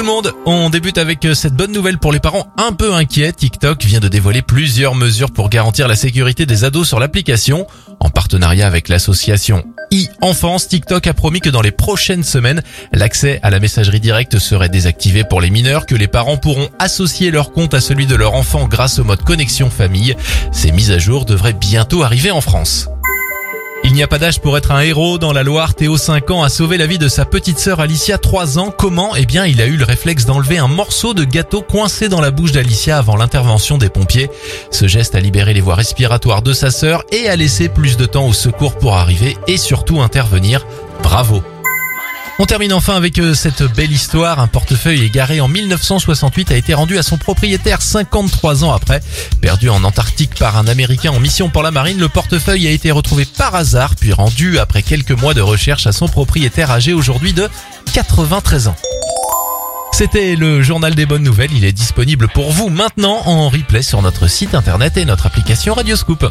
tout le monde, on débute avec euh, cette bonne nouvelle pour les parents un peu inquiets. TikTok vient de dévoiler plusieurs mesures pour garantir la sécurité des ados sur l'application. En partenariat avec l'association e-enfance, TikTok a promis que dans les prochaines semaines, l'accès à la messagerie directe serait désactivé pour les mineurs, que les parents pourront associer leur compte à celui de leur enfant grâce au mode connexion famille. Ces mises à jour devraient bientôt arriver en France. Il n'y a pas d'âge pour être un héros. Dans la Loire, Théo 5 ans a sauvé la vie de sa petite sœur Alicia 3 ans. Comment? Eh bien, il a eu le réflexe d'enlever un morceau de gâteau coincé dans la bouche d'Alicia avant l'intervention des pompiers. Ce geste a libéré les voies respiratoires de sa sœur et a laissé plus de temps au secours pour arriver et surtout intervenir. Bravo on termine enfin avec euh, cette belle histoire. Un portefeuille égaré en 1968 a été rendu à son propriétaire 53 ans après. Perdu en Antarctique par un Américain en mission pour la marine, le portefeuille a été retrouvé par hasard puis rendu après quelques mois de recherche à son propriétaire âgé aujourd'hui de 93 ans. C'était le journal des bonnes nouvelles. Il est disponible pour vous maintenant en replay sur notre site internet et notre application Radioscoop.